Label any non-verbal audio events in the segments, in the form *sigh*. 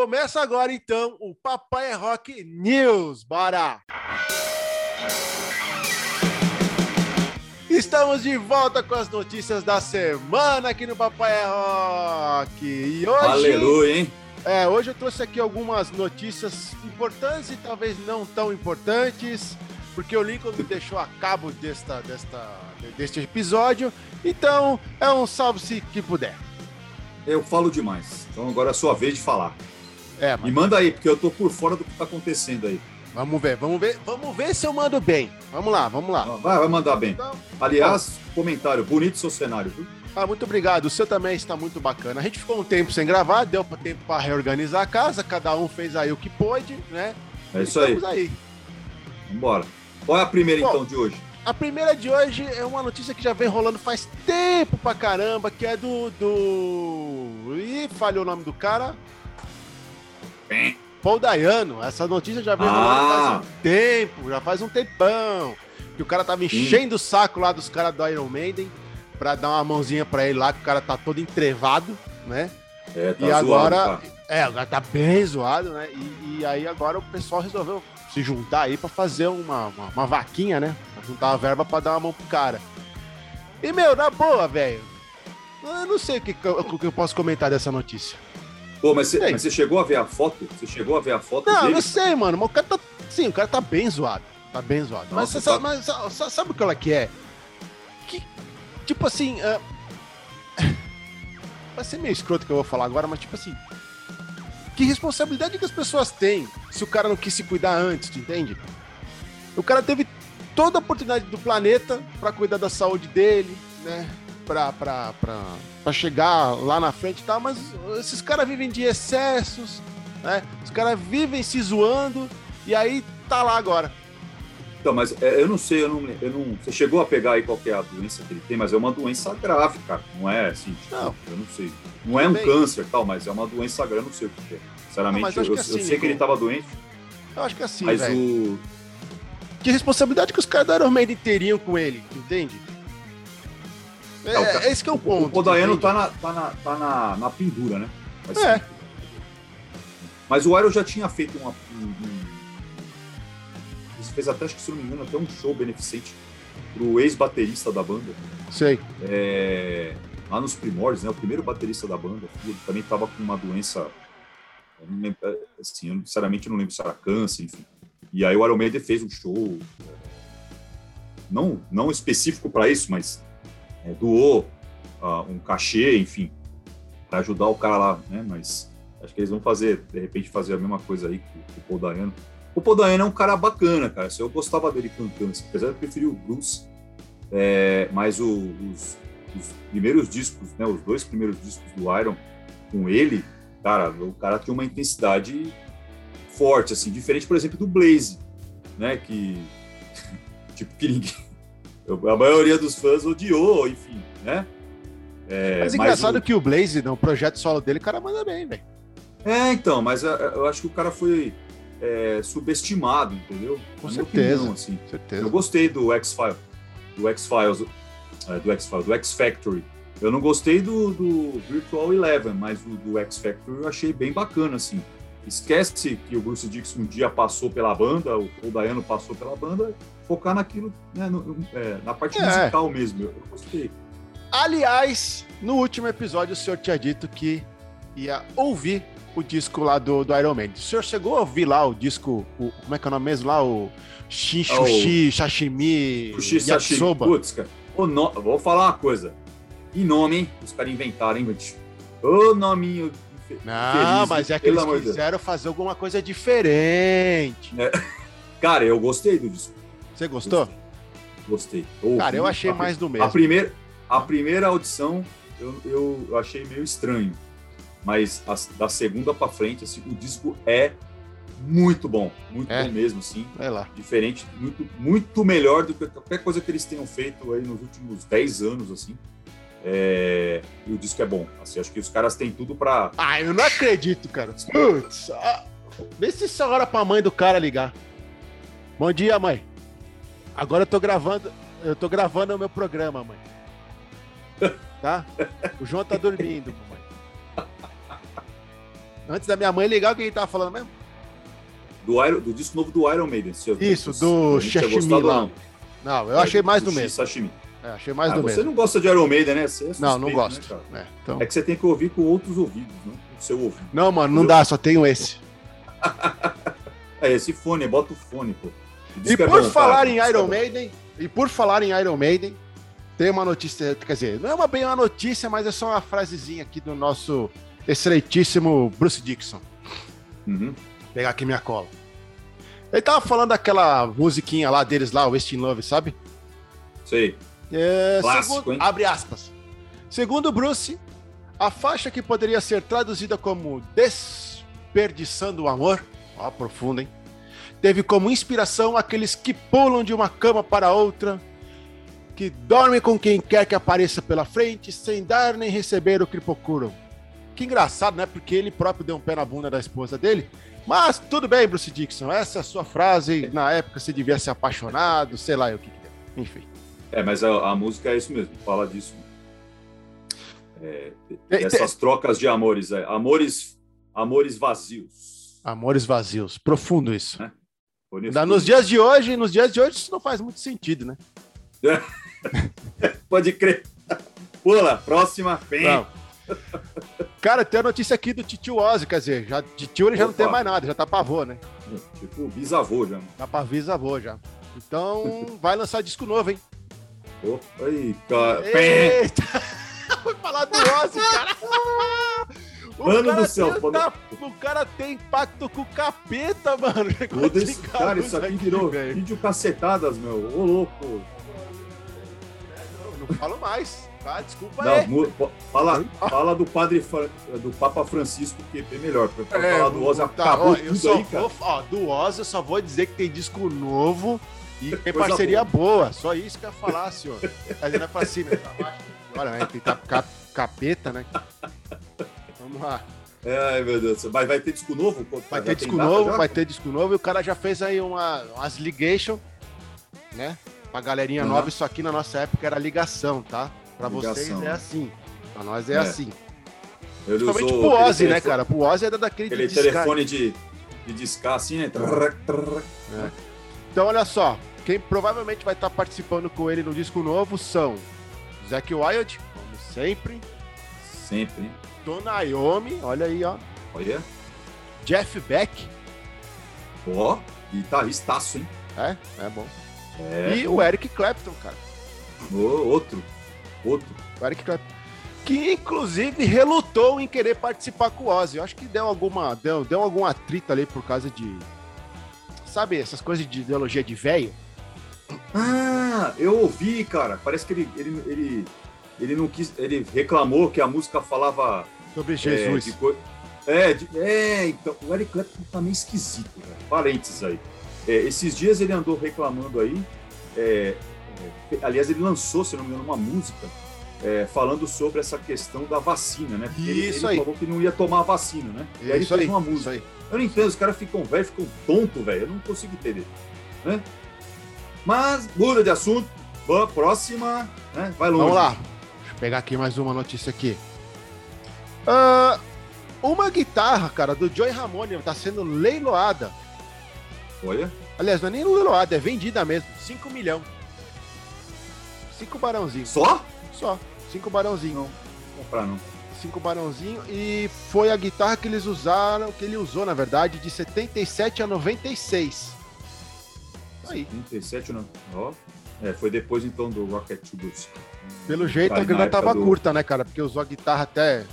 Começa agora então o Papai é Rock News. Bora! Estamos de volta com as notícias da semana aqui no Papai é Rock. E hoje. Aleluia, hein? É, hoje eu trouxe aqui algumas notícias importantes e talvez não tão importantes, porque o Lincoln me deixou a cabo desta, desta, deste episódio. Então, é um salve-se que puder. Eu falo demais. Então agora é a sua vez de falar. É, mas... Me manda aí, porque eu tô por fora do que tá acontecendo aí. Vamos ver, vamos ver, vamos ver se eu mando bem. Vamos lá, vamos lá. Vai, vai mandar bem. Então, Aliás, comentário, bonito seu cenário, viu? Ah, muito obrigado. O seu também está muito bacana. A gente ficou um tempo sem gravar, deu tempo para reorganizar a casa, cada um fez aí o que pôde, né? É isso aí. aí. Vambora. Qual é a primeira Bom, então de hoje? A primeira de hoje é uma notícia que já vem rolando faz tempo pra caramba, que é do. do... Ih, falhou o nome do cara. Bem. Paul Dayano. Essa notícia já vem ah. faz um tempo, já faz um tempão. Que o cara tava enchendo Sim. o saco lá dos caras do Iron Maiden pra dar uma mãozinha pra ele lá, que o cara tá todo entrevado, né? É, tá e zoado, agora. É, agora tá bem zoado, né? E, e, aí agora o pessoal resolveu se juntar aí pra fazer uma, uma, uma vaquinha, né? Pra juntar a verba pra dar uma mão pro cara. E, meu, na boa, velho. Eu não sei o que, o que eu posso comentar dessa notícia. Pô, mas você, mas você, chegou a ver a foto? Você chegou a ver a foto não, dele? Não, sei, mano. Mas o cara tá. Sim, o cara tá bem zoado. Tá bem zoado. Nossa, mas, tá... mas, mas, sabe o que ela quer? Que, tipo assim. Uh... *laughs* Vai ser meio escroto que eu vou falar agora, mas tipo assim. Que responsabilidade que as pessoas têm se o cara não quis se cuidar antes, entende? O cara teve toda a oportunidade do planeta para cuidar da saúde dele, né? Pra, pra, pra, pra chegar lá na frente e tal, mas esses caras vivem de excessos, né? Os caras vivem se zoando e aí tá lá agora. Então, mas é, eu não sei, eu não, eu não. Você chegou a pegar aí qual é a doença que ele tem, mas é uma doença grave, cara. Não é assim, tipo, não. eu não sei. Não é um câncer tal, mas é uma doença grave, eu não sei o que é. Sinceramente, não, eu, assim, eu, sei que ele tava doente. Eu acho que é assim, mas véio. o. Que responsabilidade que os caras da Iron Maiden teriam com ele, entende? É, não, é, esse que é o ponto. O Podaiano tá, na, tá, na, tá na, na pendura, né? Mas, é. Mas o Iron já tinha feito uma, um, fez até, acho que se não me engano, até um show beneficente pro ex-baterista da banda. Sei. É, lá nos primórdios, né? O primeiro baterista da banda, ele também tava com uma doença. Lembro, é, assim, eu sinceramente não lembro se era câncer, enfim. E aí o Iron Maiden fez um show, é, não, não específico para isso, mas é, doou uh, um cachê, enfim, para ajudar o cara lá, né? Mas acho que eles vão fazer, de repente, fazer a mesma coisa aí que o Paul Dayano. O Paul Dayano é um cara bacana, cara. Eu gostava dele cantando, assim, apesar de eu preferir o blues, é, mas o, os, os, primeiros discos, né, os dois primeiros discos do Iron com ele, cara, o cara tinha uma intensidade forte, assim, diferente, por exemplo, do Blaze, né, que *laughs* tipo que ninguém, a maioria dos fãs odiou, enfim, né? É, mas engraçado o... que o Blaze, no projeto solo dele, o cara manda bem, velho. É, então, mas eu, eu acho que o cara foi é, subestimado, entendeu? Com Na certeza, opinião, assim. certeza. Eu gostei do X-Files, do X-Files, é, do X-Files, do X-Factory. Eu não gostei do, do Virtual Eleven, mas o do X-Factory eu achei bem bacana, assim. Esquece que o Bruce Dixon um dia passou pela banda, o Paul Dayano passou pela banda, focar naquilo, né, no, é, na parte é. musical mesmo. Eu, eu gostei. Aliás, no último episódio o senhor tinha dito que ia ouvir o disco lá do, do Iron Man. O senhor chegou a ouvir lá o disco, o, como é que é o nome mesmo lá? O Shishushi, oh, Sashimi, Sushi, Sashimi. Putz, cara. O no... Vou falar uma coisa. Que nome, hein? Os caras inventaram, hein, Guti? Ô nominho não, feliz, mas é que eles quiseram fazer alguma coisa diferente. É. *laughs* Cara, eu gostei do disco. Você gostou? Gostei. gostei. Cara, eu achei a, mais do mesmo. A primeira, a primeira audição eu, eu achei meio estranho mas a, da segunda para frente, assim, o disco é muito bom, muito é. bom mesmo, sim. É lá. Diferente, muito, muito melhor do que qualquer coisa que eles tenham feito aí nos últimos 10 anos, assim. É... E o disco é bom. Assim, acho que os caras têm tudo para. Ah, eu não acredito, cara. Putz, ah, vê se essa hora pra mãe do cara ligar. Bom dia, mãe. Agora eu tô gravando. Eu tô gravando o meu programa, mãe. Tá? O João tá dormindo, Antes da minha mãe ligar, quem tava falando mesmo? Do, Iron, do disco novo do Iron Maiden. Isso, do Sashimi lá. Não. não, eu é, achei mais do, do mesmo. Sashimi. É, achei mais ah, do você mesmo. não gosta de Iron Maiden, né? Suspeito, não, não gosto. Né, é, então... é, que você tem que ouvir com outros ouvidos, né? O seu ouvido. Não, mano, não dá, só tenho esse. *laughs* é, esse fone, bota o fone, pô. E por é bom, falar cara, em Iron Maiden, e por falar em Iron Maiden, tem uma notícia, quer dizer, não é uma bem uma notícia, mas é só uma frasezinha aqui do nosso excelentíssimo Bruce Dixon. Uhum. Vou pegar aqui minha cola. Ele tava falando daquela musiquinha lá deles lá, West in Love, sabe? Sei. É, Clássico, segundo, hein? Abre aspas. Segundo Bruce, a faixa que poderia ser traduzida como Desperdiçando o Amor, ó, profundo, hein? Teve como inspiração aqueles que pulam de uma cama para outra, que dormem com quem quer que apareça pela frente, sem dar nem receber o que procuram. Que engraçado, né? Porque ele próprio deu um pé na bunda da esposa dele. Mas tudo bem, Bruce Dixon, essa é a sua frase. Na época você devia ser apaixonado, sei lá o que, que deu. Enfim. É, mas a, a, música é isso mesmo, fala disso. É, essas trocas de amores, é, amores, amores vazios. Amores vazios, profundo isso. É? Nos dias de hoje, nos dias de hoje isso não faz muito sentido, né? *laughs* Pode crer. Pula, próxima, vem. Cara, tem a notícia aqui do tio Ozzy, quer dizer, já, de tio ele já Opa. não tem mais nada, já tá pra avô, né? Tipo bisavô já. Tá pra bisavô já. Então, vai lançar disco novo, hein? Opa, aí, cara. Eita! Foi *laughs* falar do Ozzy, cara. O mano do céu, tem, tá, o cara tem impacto com o capeta, mano. *laughs* Esse, cara, isso aqui virou vídeo cacetadas, meu. Ô, louco. Não, não falo mais. Tá, desculpa não, aí. Fala, fala do padre do Papa Francisco, que é melhor. Pra é, falar do Ozzy, tá, acabou ó, tudo aí, cara. Vou, ó, do Ozzy eu só vou dizer que tem disco novo e *laughs* tem parceria boa. boa. Só isso que eu ia falar, senhor. É pra baixo. Olha, né? Tem capeta, né? Vamos lá. Ai, meu Deus. Mas vai ter disco novo? Vai ter disco novo, já? vai ter disco novo. E o cara já fez aí uma, umas ligation, né? Pra galerinha uhum. nova, isso aqui na nossa época era ligação, tá? Pra ligação. vocês é assim. Pra nós é, é. assim. Ele Principalmente pro Ozzy, né, cara? Pro Ozzy era daquele Aquele de telefone de, de discar assim, né? É. Então, olha só. Quem provavelmente vai estar participando com ele no disco novo são Zack Wild, como sempre. Sempre. Dona Iommi, olha aí, ó. Olha. Jeff Beck. Ó, oh, guitarristaço, hein? É, é bom. É, e o Eric Clapton, cara. Oh, outro. Outro. O Eric Clapton. Que inclusive relutou em querer participar com o Ozzy. Eu acho que deu alguma. Deu, deu algum atrito ali por causa de. Sabe, essas coisas de ideologia de velho? Ah, eu ouvi, cara. Parece que ele, ele, ele, ele não quis. Ele reclamou que a música falava. Sobre Jesus. É, é, de, é, então. O Eric Clapton tá meio esquisito, cara. Parênteses aí. É, esses dias ele andou reclamando aí. É, é, aliás, ele lançou, se não me engano, uma música é, falando sobre essa questão da vacina, né? Porque isso ele, ele falou que não ia tomar a vacina, né? E aí ele fez aí, uma música. Eu não entendo, os caras ficam velhos, ficam tontos, velho. Eu não consigo entender. Né? Mas muda de assunto. Vamos, próxima, né? Vai longe. Vamos lá. Pegar aqui mais uma notícia aqui. Uh, uma guitarra, cara, do Joey Ramone está sendo leiloada. Olha. Aliás, não é nem leiloada, é vendida mesmo. 5 milhões. 5 barãozinhos. Só? Só. 5 barãozinhos. Não, vou comprar não. 5 barãozinhos. E foi a guitarra que eles usaram, que ele usou, na verdade, de 77 a 96 aí. 37 não. Ó. É, foi depois então do Rocket Tubers. Pelo jeito a grana tava do... curta, né, cara? Porque usou a guitarra até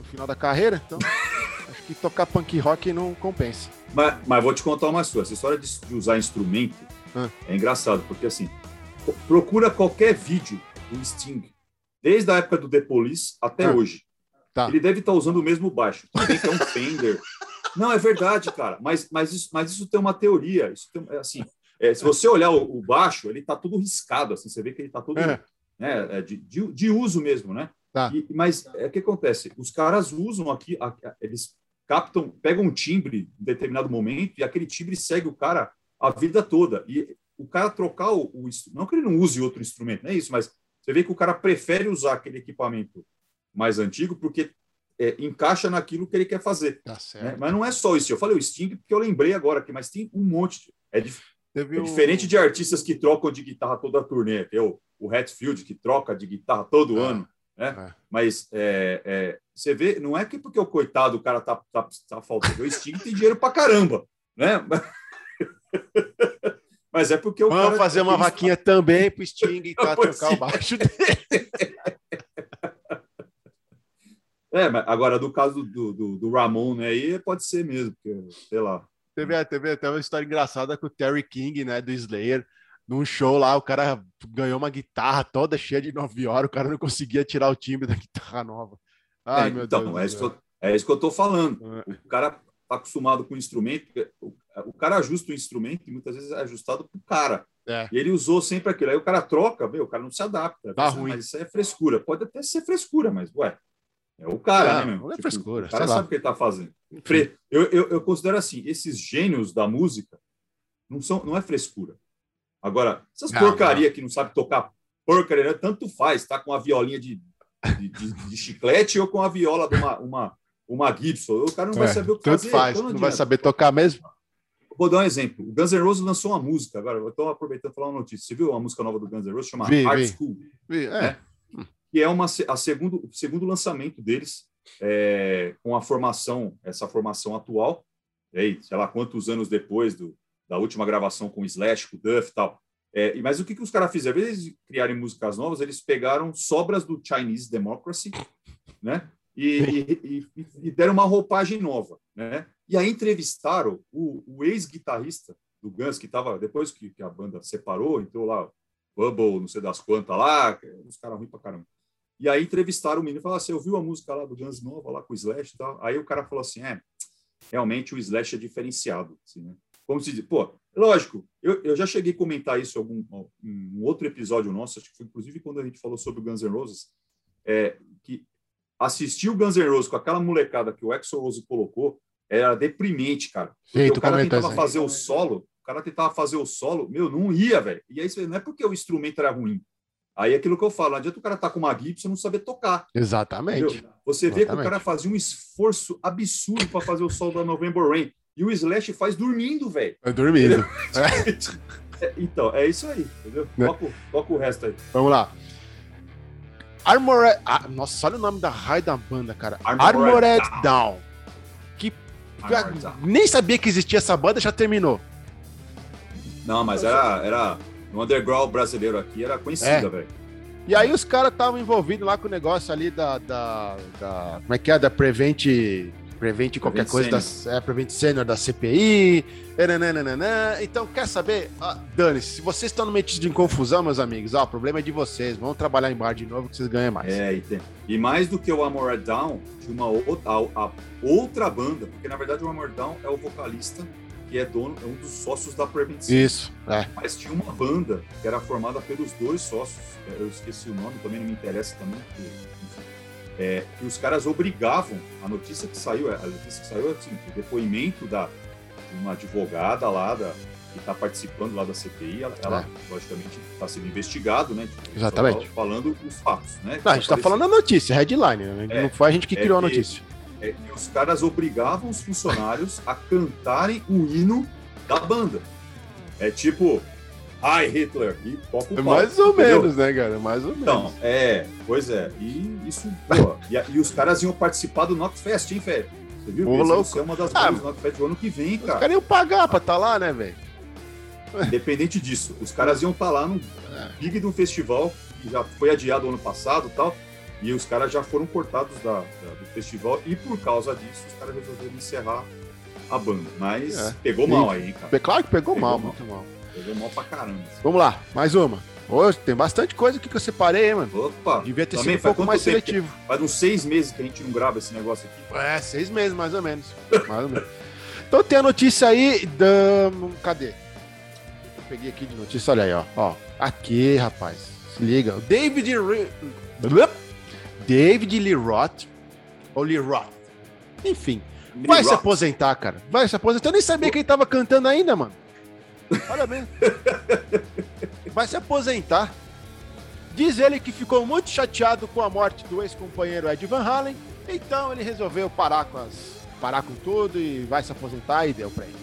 o final da carreira, então *laughs* acho que tocar punk rock não compensa. Mas, mas vou te contar uma sua. Essa história de, de usar instrumento ah. é engraçado, porque assim, procura qualquer vídeo do Sting, desde a época do The Police até ah. hoje. Tá. Ele deve estar tá usando o mesmo baixo. Também que é um Fender. Não, é verdade, cara. Mas, mas, isso, mas isso tem uma teoria. Isso tem, assim, é, se você olhar o, o baixo, ele está todo riscado, assim, você vê que ele está todo é. Né, é, de, de, de, uso mesmo, né? Tá. E, mas é o que acontece? Os caras usam aqui, a, a, eles captam, pegam um timbre em determinado momento e aquele timbre segue o cara a vida toda. E o cara trocar o, o não que ele não use outro instrumento, não é isso, mas você vê que o cara prefere usar aquele equipamento mais antigo porque é, encaixa naquilo que ele quer fazer. Tá né? Mas não é só isso. Eu falei o Sting porque eu lembrei agora aqui, mas tem um monte. de- É, dif- é o- diferente de artistas que trocam de guitarra toda a turnê. Tem o, Hatfield, que troca de guitarra todo É. ano. Né? É. Mas é, é, você vê, não é que porque o coitado, o cara tá, tá, tá faltando. O Sting tem dinheiro pra caramba. Né? *laughs* Mas é porque o Vamos cara- fazer uma vaquinha também pro Sting e *laughs* tá tocar o baixo dele. *laughs* É, mas agora do caso do, do, do Ramon, né? Aí pode ser mesmo, porque, sei lá. Teve, teve até uma história engraçada com o Terry King, né, do Slayer. Num show lá, o cara ganhou uma guitarra toda cheia de nove horas, o cara não conseguia tirar o timbre da *laughs* guitarra nova. Ai, É, meu então, Deus. é isso, que céu. eu, é isso que eu tô falando. É. O cara tá acostumado com o instrumento, o, o cara ajusta o instrumento e muitas vezes é ajustado pro cara. É. E ele usou sempre aquilo. Aí o cara troca, meu, o cara não se adapta. Mas, ruim. Mas isso aí é frescura. Pode até ser frescura, mas, ué, é o cara, Não, né, meu? não é frescura, O cara lá. sabe o que ele tá fazendo. Eu, eu, eu considero assim, esses gênios da música não são, não é frescura. Agora, essas Não, porcaria que não sabe tocar porcaria, né, tanto faz, tá com a violinha de, de, de- de chiclete ou com a viola de uma, uma, uma Gibson. O cara não vai É, saber o que tanto fazer. faz, então não, não vai saber tocar mesmo. Vou dar um exemplo. O Guns N' Roses lançou uma música, agora eu estou aproveitando para falar uma notícia. Você viu a música nova do Guns N' Roses? Chama Vi, Art vi. School. É, que é uma, a segundo, o segundo lançamento deles é, com a formação, essa formação atual, e aí, sei lá quantos anos depois do, da última gravação com o Slash, com o Duff e tal. É, mas o que, que os caras fizeram? Em vez de criarem músicas novas, eles pegaram sobras do Chinese Democracy, né? E, e- e- deram uma roupagem nova, né? E aí entrevistaram o, o ex-guitarrista do Guns, que estava, depois que, que a banda separou, entrou lá, Bubble, não sei das quantas lá, uns caras ruins pra caramba. E aí entrevistaram o menino e falaram assim: eu vi a música lá do Guns nova, lá com o Slash e tal. Aí o cara falou assim: é, realmente o Slash é diferenciado. Assim, né? Como se diz, pô, lógico, eu, eu já cheguei a comentar isso em algum um outro episódio nosso, acho que foi inclusive quando a gente falou sobre o Guns N' Roses, é, que assistir o Guns N' Roses com aquela molecada que o Exo Rose colocou era deprimente, cara. Sim, o cara tentava fazer o solo, o cara tentava fazer o solo, meu, não ia, velho. E aí não é porque o instrumento era ruim. Aí é aquilo que eu falo, não adianta o cara estar com uma Gibson e não saber tocar. exatamente. Entendeu? Você vê que o Exatamente. cara fazia um esforço absurdo para fazer o solo da November Rain. E o Slash faz dormindo, velho. Eu dormindo. *laughs* É, então, é isso aí, entendeu? Né? Toca, o- toca o resto aí. Vamos lá. Armored. Ah, nossa, olha o nome da raio da banda, cara. Armored Armored, Down. Que Armored Down. nem sabia que existia essa banda, já terminou. Não, mas era, era no underground brasileiro aqui, era conhecida, É. velho. E aí os caras estavam envolvidos lá com o negócio ali da, da, da- Como é que é? Da Prevent. Prevent qualquer Prevent coisa da é, Prevent Senior da CPI. nananana. Então, quer saber? Ah, Dane-se, se vocês estão no meio de confusão, meus amigos, ó, o problema é de vocês. Vão trabalhar em bar de novo que vocês ganham mais. É, e, tem- e mais do que o Armored Down, de uma outra, a, a outra banda, porque na verdade o Armored Down é o vocalista que é dono, é um dos sócios da Prevent Senior. Isso, é. Mas tinha uma banda que era formada pelos dois sócios, é, eu esqueci o nome, também não me interessa também, porque, é, que os caras obrigavam, a notícia que saiu, a notícia que saiu é assim, o depoimento da, de uma advogada lá, da, que está participando lá da CPI, ela, ela, logicamente está sendo investigado, né? tipo, É. Exatamente. Falando os fatos, né? Não, a gente tá falando a notícia, headline, né? É, não foi a gente que é criou a que- notícia. é que os caras obrigavam os funcionários a cantarem o hino da banda. É tipo, Hi Hitler, e toca o É pau, mais ou entendeu? menos, né, cara? Mais ou Então, menos. é, pois é. E isso, pô, e, e os caras iam participar do Knockfest, hein, velho? Você viu? Ô, Esse- louco. Isso é uma das Ah, do Knockfest do ano que vem, Os cara. caras iam pagar pra estar lá, né, velho? Independente disso, os caras iam estar lá no É. big de um festival que já foi adiado ano passado e tal, e os caras já foram cortados da, da- do festival e por causa disso os caras resolveram encerrar a banda. Mas É. pegou mal aí, hein, cara. Claro que pegou, Pegou mal, mal. muito mal. Pegou mal pra caramba. Vamos lá, mais uma. Hoje tem bastante coisa aqui que eu separei, hein, mano. Opa! Devia ter sido um pouco mais tempo? seletivo. Faz uns seis meses que a gente não grava esse negócio aqui. É, seis meses, mais ou menos. Mais ou menos. Então tem a notícia aí da. Cadê? Eu peguei aqui de notícia, olha aí, ó. ó aqui, rapaz. Se liga. O David Ri- David Lee Roth. Ou Lee Roth. Enfim. Vai se Rock. aposentar, cara. Vai se aposentar. Eu nem sabia que ele tava cantando ainda, mano. Olha bem. Vai se aposentar. Diz ele que ficou muito chateado com a morte do ex-companheiro Ed Van Halen Então ele resolveu parar com as parar com tudo e vai se aposentar e deu pra ele.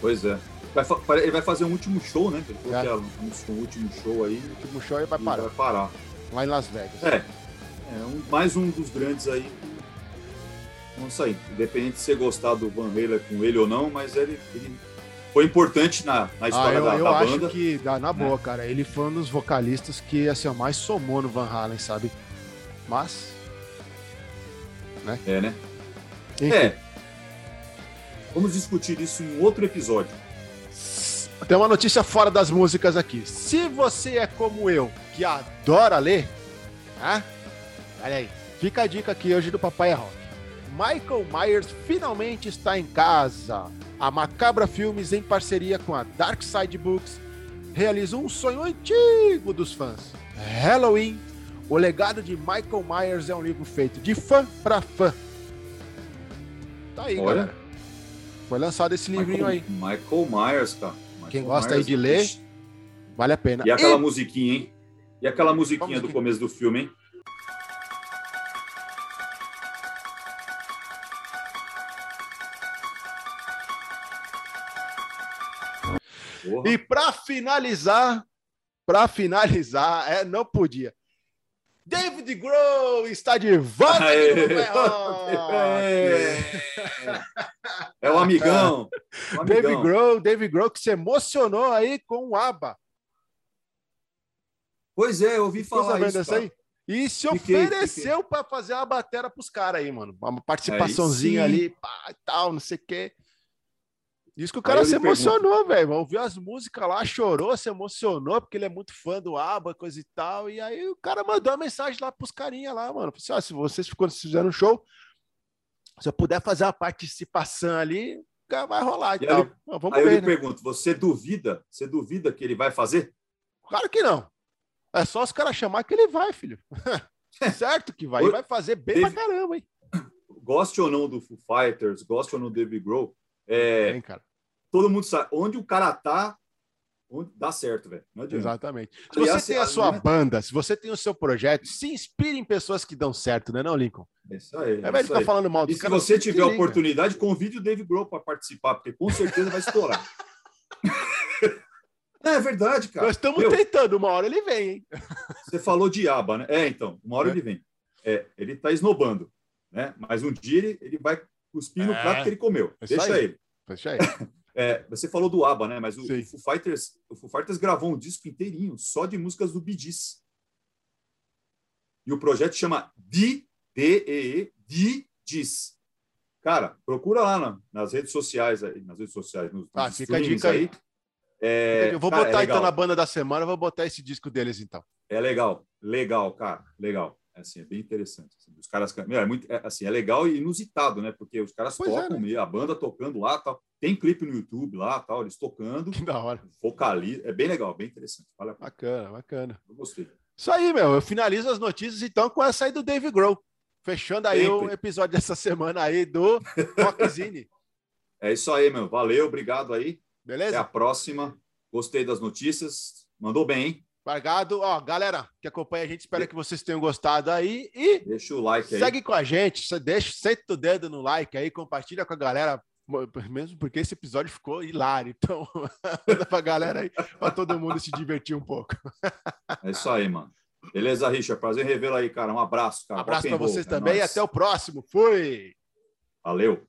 Pois é. Vai ele vai fazer um último show, né? Ele falou É. que anunciou um último show aí. O último show ele vai e parar Vai parar. lá em Las Vegas. É. É um- mais um dos grandes aí. Vamos sair. Independente de você gostar do Van Halen com ele ou não, mas ele, ele foi importante na, na Ah, história eu, da, eu da acho banda. que, dá na boa, cara, ele foi um dos vocalistas que assim, mais somou no Van Halen, sabe? Mas. É, né? enfim, É. Vamos discutir isso em outro episódio. Tem uma notícia fora das músicas aqui. Se você é como eu, que adora ler, né? Olha aí, fica a dica aqui hoje do Papai é Rock. Michael Myers finalmente está em casa. A Macabra Filmes, em parceria com a Dark Side Books, realizou um sonho antigo dos fãs. Halloween, o legado de Michael Myers é um livro feito de fã para fã. Tá aí, Olha. galera. Foi lançado esse livrinho Michael, aí. Michael Myers, cara. Michael Quem gosta aí de ler. Vale a pena. E aquela E- musiquinha, hein? E aquela musiquinha Vamos do começo do filme, hein? Porra. E para finalizar, para finalizar, *laughs* é, não podia. David Grohl está de volta Aê. aqui no Papai Rock. É, *laughs* é o amigão. O David. Grohl, David Grohl que se emocionou aí com o ABBA. Pois é, eu ouvi Ficou falar isso. dessa aí? E se Fiquei, ofereceu para fazer uma batera pros caras aí, mano. Uma participaçãozinha Aí ali, pá, tal, não sei o quê. Diz que o cara eu se emocionou, velho. Ouviu as músicas lá, chorou, se emocionou, porque ele é muito fã do ABBA, coisa e tal. E aí o cara mandou uma mensagem lá pros carinha lá, mano. Falou assim, ó, se vocês quando fizeram um show, se eu puder fazer uma participação ali, cara, vai rolar e, E tal. Ó, Vamos Aí eu ver, lhe né? pergunto, você duvida? Você duvida que ele vai fazer? Claro que não. É só os caras chamar que ele vai, filho. *laughs* certo que vai. E Oi, vai fazer bem Dave- pra caramba, hein? Goste ou não do Foo Fighters, goste ou não do David Grohl, é, Hein, cara? Todo mundo sabe onde o cara tá, onde dá certo, velho. Exatamente. Se Aliás, você tem a sua né? banda, se você tem o seu projeto, se inspire em pessoas que dão certo, né, não, Lincoln? É isso aí. É é velho aí. falando mal E dos se você tiver a oportunidade, convide o David Grohl para participar, porque com certeza vai estourar. *laughs* É verdade, cara. Nós estamos Meu, tentando, uma hora ele vem, hein? Você falou de aba, né? É, então, uma hora É. ele vem. É, ele tá esnobando, né? Mas um dia ele, ele vai cuspir no É. prato que ele comeu. Isso Deixa ele. Deixa aí. *laughs* É, você falou do ABBA, né? Mas o, Sim. Foo Fighters, o Foo Fighters gravou um disco inteirinho só de músicas do Bee Gees. E o projeto chama D-D-E-E, Bee Gees. Cara, procura lá na- nas redes sociais aí, nas redes sociais, nos, Ah, nos fica a dica aí. É, eu vou cara, botar é então na banda da semana, eu vou botar esse disco deles então. É legal, legal, cara, legal. É, Assim, é bem interessante. assim, os caras, meu, é muito, é, assim, é legal e inusitado, né? Porque os caras Pois é, tocam, né? meio, a banda tocando lá, tal. Tem clipe no YouTube lá, tal, eles tocando, Que da hora. vocaliza, é bem legal, bem interessante. Vale. Bacana, bacana. Eu gostei. Isso aí, meu. Eu finalizo as notícias então com essa aí do Dave Grohl. Fechando aí Sempre. o episódio dessa semana aí do Rockzine. *laughs* É isso aí, meu. Valeu, obrigado aí. Até a Beleza? próxima. Gostei das notícias. Mandou bem, hein? Largado. Ó, galera que acompanha a gente, espero que vocês tenham gostado aí. E Deixa o like aí. segue com a gente. Deixa, senta o dedo no like aí, compartilha com a galera. Mesmo porque esse episódio ficou hilário. Então, *laughs* manda pra galera aí, pra todo mundo se divertir um pouco. É isso aí, mano. Beleza, Richard? Prazer em revê-lo aí, cara. Um abraço, Um cara. abraço Rock and pra vocês. É também e nóis. até o próximo. Fui! Valeu.